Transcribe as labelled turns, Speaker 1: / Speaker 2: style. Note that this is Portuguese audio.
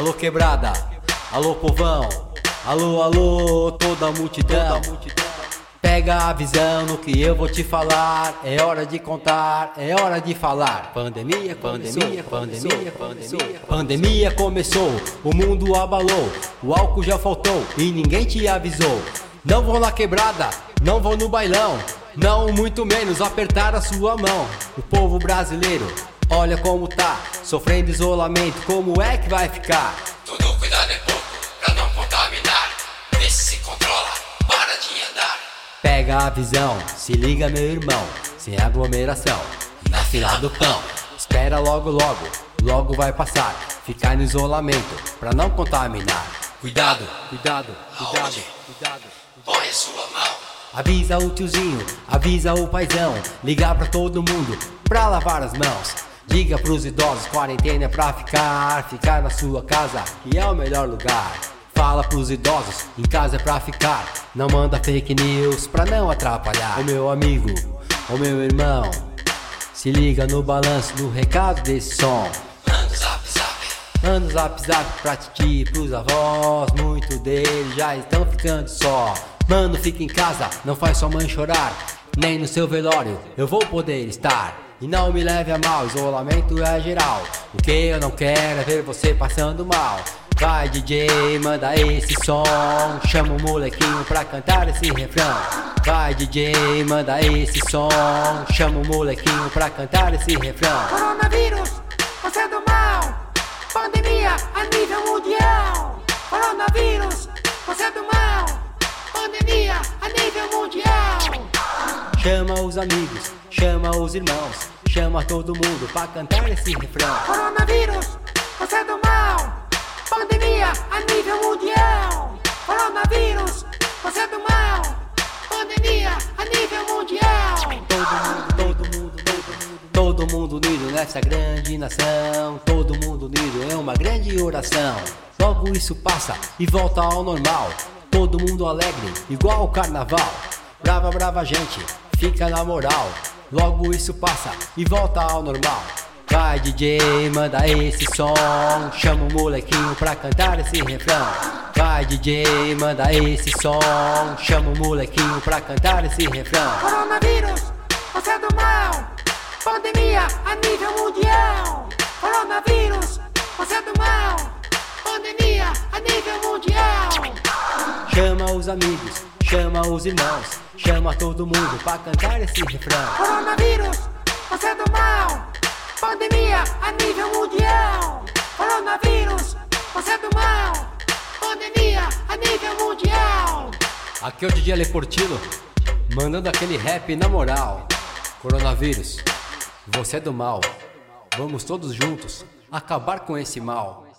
Speaker 1: Alô quebrada, alô povão, alô, alô, toda a multidão. Pega a visão no que eu vou te falar. É hora de contar, é hora de falar. Pandemia, pandemia, pandemia, pandemia. Pandemia começou, o mundo abalou. O álcool já faltou e ninguém te avisou. Não vou na quebrada, não vou no bailão. Não, muito menos apertar a sua mão. O povo brasileiro, olha como tá. Sofrendo isolamento, como é que vai ficar?
Speaker 2: Tudo cuidado é pouco pra não contaminar. Vê se se controla, para de andar.
Speaker 1: Pega a visão, se liga meu irmão, sem aglomeração, na fila do pão. Espera logo, logo, logo vai passar. Ficar no isolamento, pra não contaminar. Cuidado, cuidado, cuidado,
Speaker 2: Aonde?
Speaker 1: cuidado.
Speaker 2: Põe a sua mão.
Speaker 1: Avisa o tiozinho, avisa o paizão, ligar pra todo mundo pra lavar as mãos. Diga pros idosos, quarentena é pra ficar, ficar na sua casa, que é o melhor lugar. Fala pros idosos, em casa é pra ficar, não manda fake news pra não atrapalhar. O meu amigo, o meu irmão, se liga no balanço do recado desse som.
Speaker 2: Manda zap zap.
Speaker 1: Manda zap zap pra titi, pros avós, muito deles já estão ficando só. Mano, fica em casa, não faz sua mãe chorar, nem no seu velório eu vou poder estar. E não me leve a mal, isolamento é geral. O que eu não quero é ver você passando mal. Vai DJ, manda esse som, chama o molequinho pra cantar esse refrão. Vai DJ, manda esse som, chama o molequinho pra cantar esse refrão.
Speaker 3: Coronavírus, você é do mal. Pandemia a nível mundial. Coronavírus, você é do mal. Pandemia a nível mundial.
Speaker 1: Chama os amigos, chama os irmãos, chama todo mundo pra cantar esse refrão.
Speaker 3: Coronavírus, você é do mal. Pandemia a nível mundial. Coronavírus, você é do mal. Pandemia a nível mundial.
Speaker 1: Todo mundo, todo mundo, todo mundo, todo mundo unido nessa grande nação. Todo mundo unido é uma grande oração. Logo isso passa e volta ao normal. Todo mundo alegre, igual o carnaval. Brava, brava gente, fica na moral. Logo isso passa e volta ao normal. Vai DJ, manda esse som, chama o molequinho pra cantar esse refrão. Vai DJ, manda esse som, chama o molequinho pra cantar esse refrão.
Speaker 3: Coronavírus, você é do mal. Pandemia a nível mundial. Coronavírus, você é do mal. Pandemia a nível mundial.
Speaker 1: Chama os amigos, chama os irmãos, chama todo mundo pra cantar esse refrão.
Speaker 3: Coronavírus, você é do mal. Pandemia a nível mundial. Coronavírus, você é do mal. Pandemia a nível mundial.
Speaker 1: Aqui é o DJ Ale Portillo, mandando aquele rap na moral. Coronavírus, você é do mal. Vamos todos juntos acabar com esse mal.